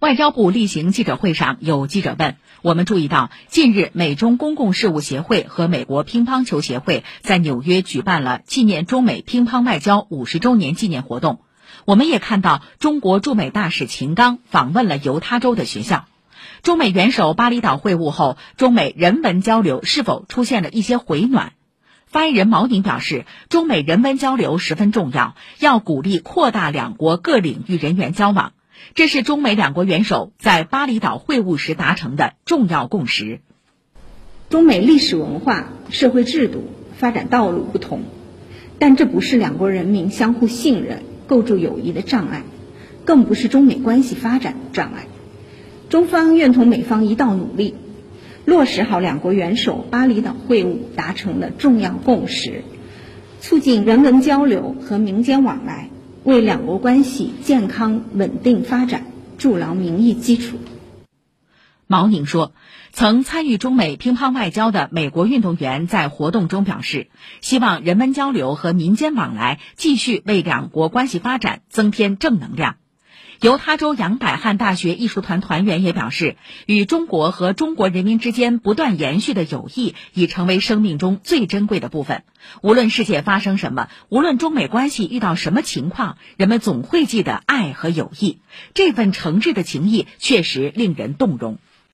外交部例行记者会上，有记者问：“我们注意到，近日美中公共事务协会和美国乒乓球协会在纽约举办了纪念中美乒乓外交五十周年纪念活动。我们也看到，中国驻美大使秦刚访问了犹他州的学校。中美元首巴厘岛会晤后，中美人文交流是否出现了一些回暖？”发言人毛宁表示，中美人文交流十分重要，要鼓励扩大两国各领域人员交往。这是中美两国元首在巴厘岛会晤时达成的重要共识。中美历史文化、社会制度、发展道路不同，但这不是两国人民相互信任、构筑友谊的障碍，更不是中美关系发展的障碍。中方愿同美方一道努力，落实好两国元首巴厘岛会晤达成的重要共识，促进人文交流和民间往来。为两国关系健康稳定发展筑牢民意基础。毛宁说，曾参与中美乒乓外交的美国运动员在活动中表示，希望人文交流和民间往来继续为两国关系发展增添正能量。犹他州杨百翰大学艺术团团员也表示，与中国和中国人民之间不断延续的友谊已成为生命中最珍贵的部分。无论世界发生什么，无论中美关系遇到什么情况，人们总会记得爱和友谊。这份诚挚的情谊确实令人动容。